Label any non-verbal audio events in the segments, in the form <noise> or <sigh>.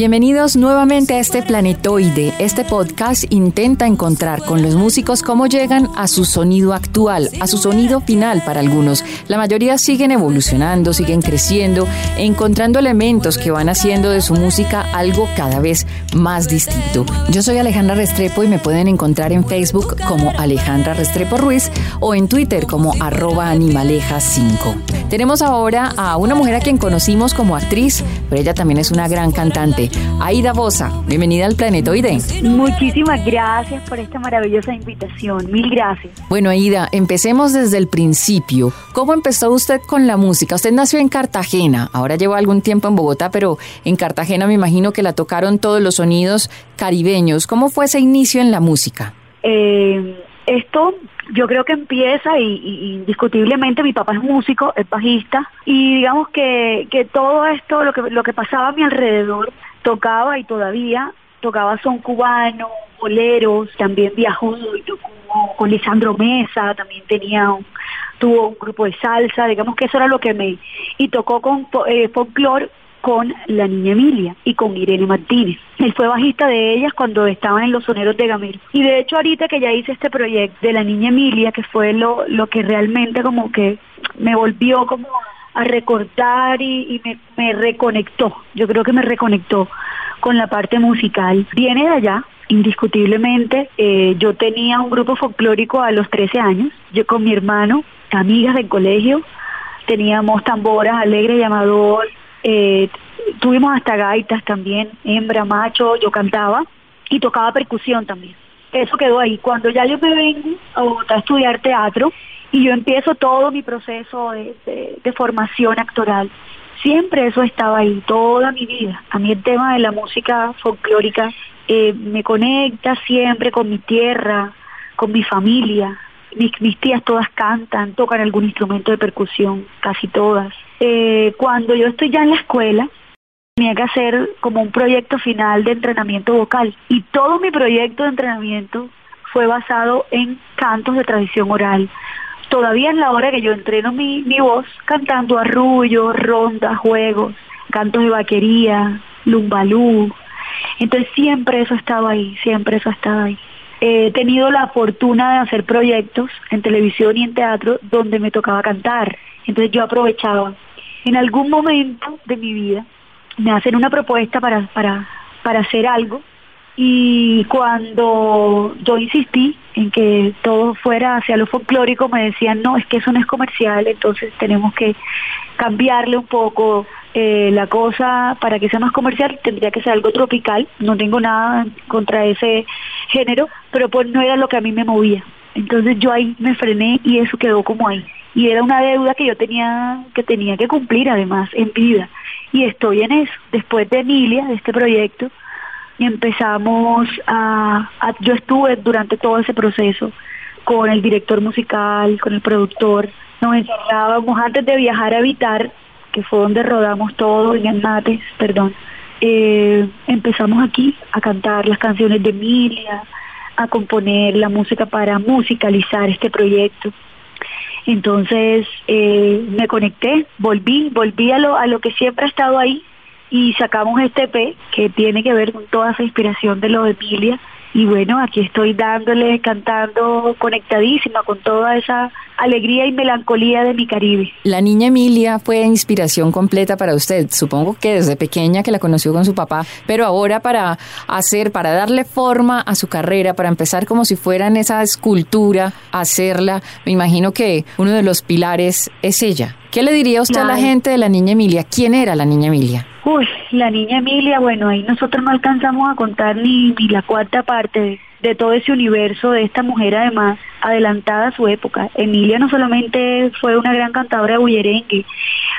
Bienvenidos nuevamente a este planetoide. Este podcast intenta encontrar con los músicos cómo llegan a su sonido actual, a su sonido final para algunos. La mayoría siguen evolucionando, siguen creciendo, encontrando elementos que van haciendo de su música algo cada vez más distinto. Yo soy Alejandra Restrepo y me pueden encontrar en Facebook como Alejandra Restrepo Ruiz o en Twitter como arroba animaleja5. Tenemos ahora a una mujer a quien conocimos como actriz, pero ella también es una gran cantante. Aida Bosa, bienvenida al Planetoide. Muchísimas gracias por esta maravillosa invitación. Mil gracias. Bueno, Aida, empecemos desde el principio. ¿Cómo empezó usted con la música? Usted nació en Cartagena, ahora lleva algún tiempo en Bogotá, pero en Cartagena me imagino que la tocaron todos los sonidos caribeños. ¿Cómo fue ese inicio en la música? Eh, esto yo creo que empieza y, y, indiscutiblemente mi papá es músico, es bajista y digamos que, que todo esto, lo que, lo que pasaba a mi alrededor, tocaba y todavía tocaba son cubano, boleros, también viajó y tocó con Lisandro Mesa, también tenía un, tuvo un grupo de salsa, digamos que eso era lo que me... y tocó con eh, folclore con la niña Emilia y con Irene Martínez. Él fue bajista de ellas cuando estaban en los soneros de Gamero. Y de hecho ahorita que ya hice este proyecto de la niña Emilia, que fue lo, lo que realmente como que me volvió como a recortar y, y me, me reconectó, yo creo que me reconectó con la parte musical. Viene de allá, indiscutiblemente. Eh, yo tenía un grupo folclórico a los 13 años, yo con mi hermano, amigas del colegio, teníamos tamboras alegres, llamador, eh, tuvimos hasta gaitas también, hembra, macho, yo cantaba y tocaba percusión también. Eso quedó ahí. Cuando ya yo me vengo a Bogotá a estudiar teatro y yo empiezo todo mi proceso de, formación actoral, siempre eso estaba ahí, toda mi vida. A mí el tema de la música folclórica eh, me conecta siempre con mi tierra, con mi familia. Mis, mis tías todas cantan, tocan algún instrumento de percusión, casi todas. Eh, cuando yo estoy ya en la escuela, tenía que hacer como un proyecto final de entrenamiento vocal y todo mi proyecto de entrenamiento fue basado en cantos de tradición oral. Todavía es la hora que yo entreno mi, mi voz cantando arrullos, rondas, juegos, cantos de vaquería, lumbalú. Entonces siempre eso estaba ahí, siempre eso estaba ahí. He tenido la fortuna de hacer proyectos en televisión y en teatro donde me tocaba cantar. Entonces yo aprovechaba. En algún momento de mi vida me hacen una propuesta para, para, para hacer algo y cuando yo insistí en que todo fuera hacia lo folclórico me decían no, es que eso no es comercial, entonces tenemos que cambiarle un poco eh, la cosa para que sea más comercial, tendría que ser algo tropical, no tengo nada contra ese género, pero pues no era lo que a mí me movía. Entonces yo ahí me frené y eso quedó como ahí. Y era una deuda que yo tenía que tenía que cumplir además en vida. Y estoy en eso. Después de Emilia, de este proyecto, empezamos a, yo estuve durante todo ese proceso con el director musical, con el productor, nos encerrábamos antes de viajar a Habitar, que fue donde rodamos todo en Annates, perdón, eh, empezamos aquí a cantar las canciones de Emilia, a componer la música para musicalizar este proyecto. Entonces eh, me conecté, volví, volví a lo, a lo que siempre ha estado ahí, y sacamos este EP que tiene que ver con toda esa inspiración de lo de Emilia y bueno, aquí estoy dándole, cantando conectadísima con toda esa alegría y melancolía de mi Caribe. La niña Emilia fue inspiración completa para usted, supongo que desde pequeña que la conoció con su papá, pero ahora para hacer, para darle forma a su carrera, para empezar como si fuera en esa escultura, hacerla, me imagino que uno de los pilares es ella. ¿Qué le diría usted a la gente de la niña Emilia? ¿Quién era la niña Emilia? Uy, la niña Emilia, bueno, ahí nosotros no alcanzamos a contar ni, ni la cuarta parte de, todo ese universo de esta mujer además adelantada a su época. Emilia no solamente fue una gran cantadora de bullerengue,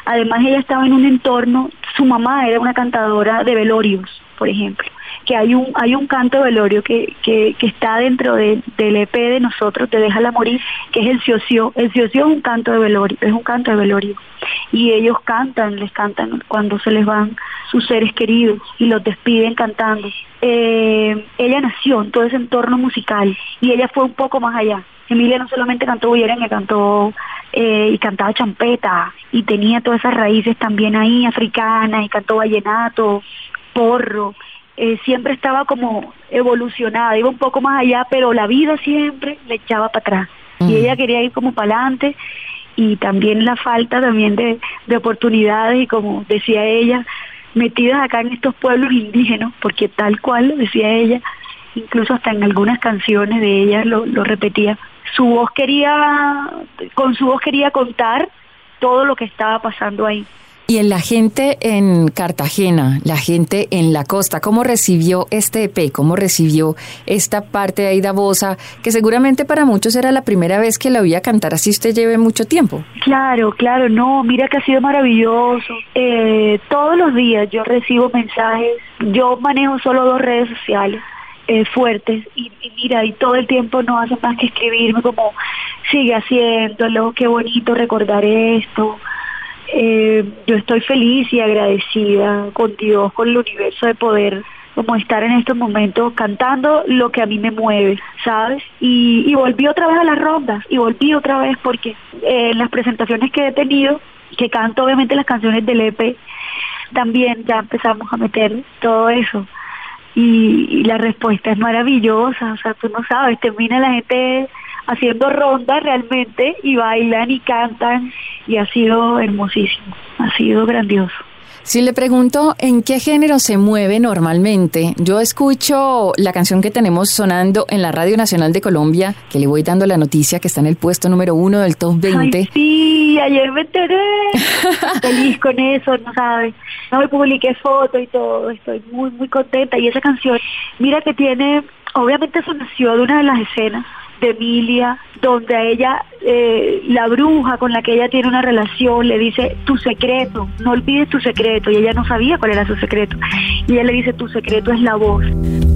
además ella estaba en un entorno, su mamá era una cantadora de velorios, por ejemplo que hay un hay un canto de velorio que, que, que está dentro del EP de nosotros, de Déjala Morir, que es el ciocio. El ciocio es un canto de velorio, es un canto de velorio. Y ellos cantan, les cantan cuando se les van sus seres queridos y los despiden cantando. Eh, ella nació en todo ese entorno musical y ella fue un poco más allá. Emilia no solamente cantó me cantó eh, y cantaba champeta y tenía todas esas raíces también ahí africanas y cantó vallenato, porro eh, siempre estaba como evolucionada, iba un poco más allá, pero la vida siempre le echaba para atrás. Y ella quería ir como para adelante y también la falta también de, de oportunidades y como decía ella, metidas acá en estos pueblos indígenas, porque tal cual, decía ella, incluso hasta en algunas canciones de ella lo, lo repetía, su voz quería, con su voz quería contar todo lo que estaba pasando ahí. Y en la gente en Cartagena, la gente en la costa, ¿cómo recibió este EP? ¿Cómo recibió esta parte de Aida Bosa, que seguramente para muchos era la primera vez que la oía cantar así usted lleve mucho tiempo? Claro, claro, no, mira que ha sido maravilloso. Eh, todos los días yo recibo mensajes, yo manejo solo dos redes sociales. Eh, fuertes y, y, mira y todo el tiempo no hace más que escribirme como sigue haciéndolo qué bonito recordar esto eh, yo estoy feliz y agradecida con Dios, con el universo de poder como estar en estos momentos cantando lo que a mí me mueve, ¿sabes? Y, y volví otra vez a las rondas y volví otra vez porque eh, en las presentaciones que he tenido, que canto obviamente las canciones del EP, también ya empezamos a meter todo eso. Y, y la respuesta es maravillosa, o sea, tú no sabes, termina la gente haciendo rondas realmente y bailan y cantan y ha sido hermosísimo, ha sido grandioso. Si le pregunto en qué género se mueve normalmente, yo escucho la canción que tenemos sonando en la Radio Nacional de Colombia, que le voy dando la noticia que está en el puesto número uno del top 20. Ay, sí, ayer me enteré. <laughs> Feliz con eso, no sabes. No me publiqué foto y todo, estoy muy, muy contenta. Y esa canción, mira que tiene, obviamente eso nació de una de las escenas de Emilia, donde a ella, eh, la bruja con la que ella tiene una relación, le dice, tu secreto, no olvides tu secreto, y ella no sabía cuál era su secreto. Y ella le dice, tu secreto es la voz.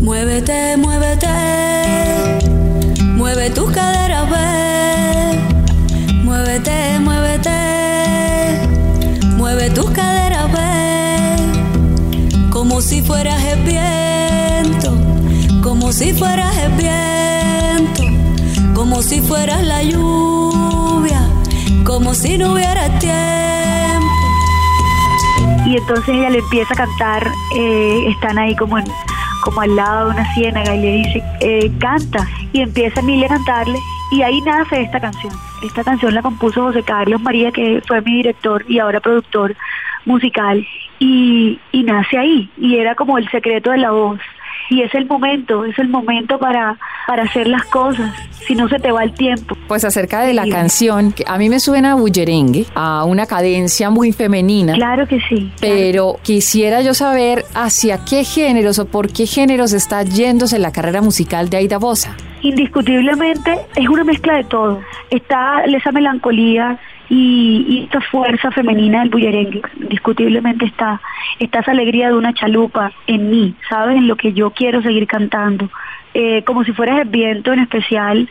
Muévete, muévete, mueve tus caderas, ve. Muévete, muévete, mueve tus caderas, ve. Como si fueras el viento, como si fueras el viento como si fueras la lluvia, como si no hubiera tiempo. Y entonces ella le empieza a cantar, eh, están ahí como en, como al lado de una ciénaga y le dice, eh, canta. Y empieza Emilia a cantarle y ahí nace esta canción. Esta canción la compuso José Carlos María, que fue mi director y ahora productor musical. Y, y nace ahí. Y era como el secreto de la voz y es el momento, es el momento para, para hacer las cosas, si no se te va el tiempo. Pues acerca de la canción, a mí me suena a bullerengue, a una cadencia muy femenina. Claro que sí. Pero quisiera yo saber hacia qué géneros o por qué géneros está yéndose la carrera musical de Aida Bosa. Indiscutiblemente es una mezcla de todo. Está esa melancolía, y, esta fuerza femenina del bullerengue. Indiscutiblemente está, está esa alegría de una chalupa en mí, ¿sabes? En lo que yo quiero seguir cantando. Eh, como si fueras el viento en especial,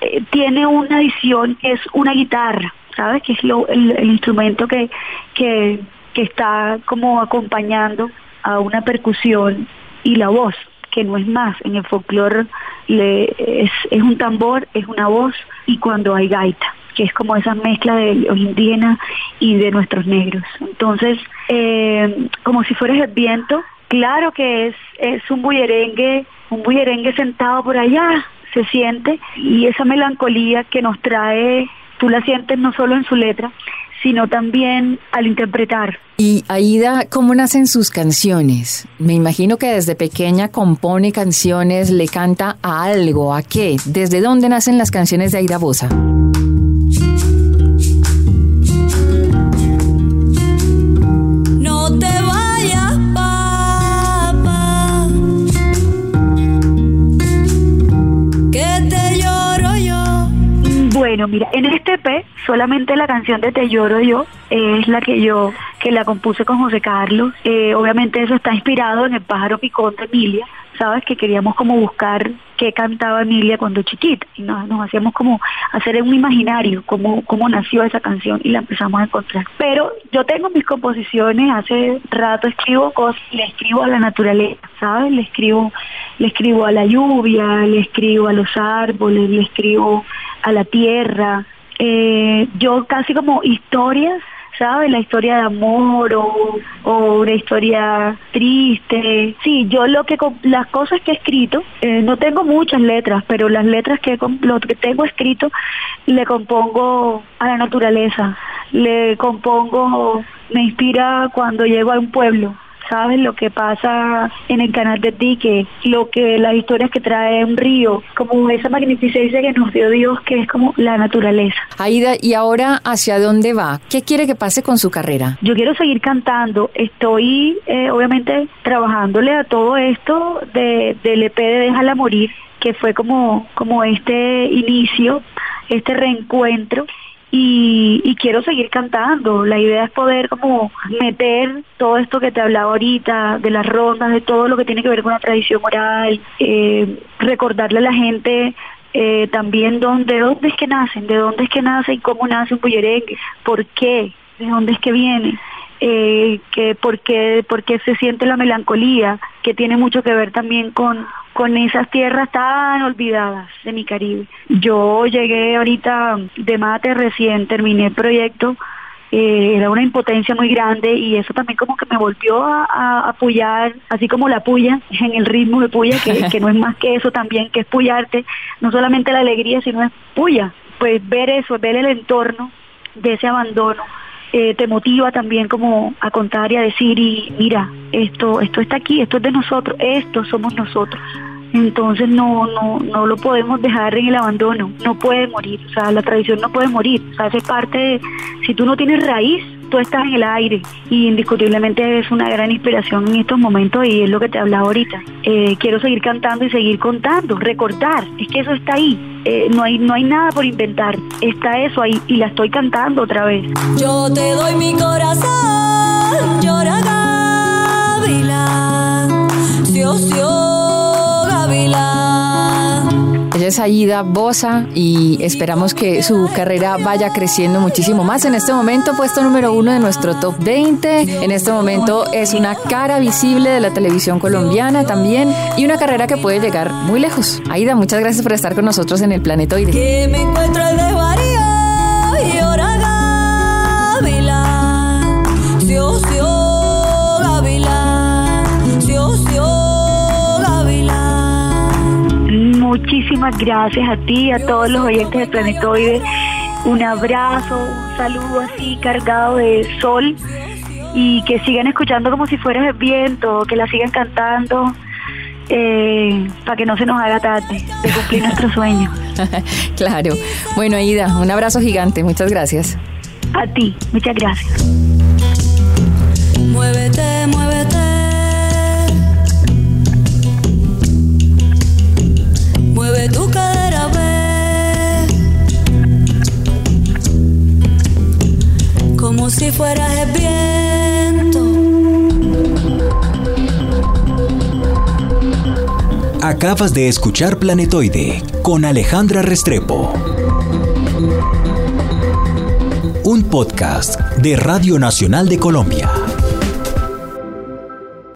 eh, tiene una adición que es una guitarra, ¿sabes? Que es lo, el, instrumento que, que, que está como acompañando a una percusión y la voz que no es más. En el folclore es, es un tambor, es una voz y cuando hay gaita que es como esa mezcla de los indígenas y de nuestros negros. Entonces, eh, como si fueras el viento, claro que es, es un bullerengue, un bullerengue sentado por allá, se siente, y esa melancolía que nos trae, tú la sientes no solo en su letra, sino también al interpretar. Y Aida, ¿cómo nacen sus canciones? Me imagino que desde pequeña compone canciones, le canta a algo, ¿a qué? ¿Desde dónde nacen las canciones de Aida Bosa? Bueno, mira, en este EP solamente la canción de Te lloro yo es la que yo que la compuse con José Carlos. Eh, obviamente eso está inspirado en el pájaro picón de Emilia, sabes que queríamos como buscar qué cantaba Emilia cuando chiquita y nos, hacíamos como hacer un imaginario cómo, cómo nació esa canción y la empezamos a encontrar. Pero yo tengo mis composiciones, hace rato escribo cosas, le escribo a la naturaleza, ¿sabes? Le escribo, le escribo a la lluvia, le escribo a los árboles, le escribo a la tierra. Eh, yo casi como historias ¿sabes? La historia de amor o, una historia triste. Sí, yo lo que las cosas que he escrito, eh, no tengo muchas letras, pero las letras que lo que tengo escrito le compongo a la naturaleza, le compongo, me inspira cuando llego a un pueblo, sabes lo que pasa en el canal de Dique, lo que las historias que trae un río, como esa magnificencia que nos dio Dios, que es como la naturaleza. Aida, ¿y ahora hacia dónde va? ¿Qué quiere que pase con su carrera? Yo quiero seguir cantando, estoy eh, obviamente trabajándole a todo esto de, del EP de Déjala Morir, que fue como, como este inicio, este reencuentro y, quiero seguir cantando. La idea es poder como meter todo esto que te hablaba ahorita, de las rondas, de todo lo que tiene que ver con la tradición oral, eh, recordarle a la gente eh, también dónde, dónde es que nacen, de dónde es que nace y cómo nace un bullerengue, por qué, de dónde es que viene. Eh, que por qué, por qué se siente la melancolía, que tiene mucho que ver también con, con esas tierras tan olvidadas de mi Caribe. Yo llegué ahorita de mate, recién terminé el proyecto, eh, era una impotencia muy grande y eso también como que me volvió a, apoyar, así como la puya, <laughs> en el ritmo de puya, que, que no es más que eso también, que es puyarte, no solamente la alegría, sino es puya. Pues ver eso, ver el entorno de ese abandono, eh, te motiva también como a contar y a decir y mira esto esto está aquí esto es de nosotros esto somos nosotros entonces no no no lo podemos dejar en el abandono. No puede morir o sea la tradición no puede morir. O sea hace parte de si tú no tienes raíz tú estás en el aire. Y indiscutiblemente es una gran inspiración en estos momentos y es lo que te hablaba ahorita. Eh, quiero seguir cantando y seguir contando, recordar, es que eso está ahí, eh, no, hay, no hay nada por inventar, está eso ahí y la estoy cantando otra vez. Yo te doy mi corazón, llora Gavilán, si, ella es Aida Bosa y esperamos que su carrera vaya creciendo muchísimo más. En este momento, puesto número uno de nuestro top 20. En este momento es una cara visible de la televisión colombiana también y una carrera que puede llegar muy lejos. Aida, muchas gracias por estar con nosotros en el Planetoide. Que me encuentro el Muchísimas gracias a ti, a todos los oyentes de Planetoide. Un abrazo, un saludo así cargado de sol y que sigan escuchando como si fuera el viento, que la sigan cantando. Eh, para que no se nos haga tarde de cumplir nuestro <laughs> sueño. claro. Bueno, Aida, un abrazo gigante. Muchas gracias. A ti, muchas gracias. Muévete, muévete. Fueras el viento. Acabas de escuchar Planetoide con Alejandra Restrepo. Un podcast de Radio Nacional de Colombia.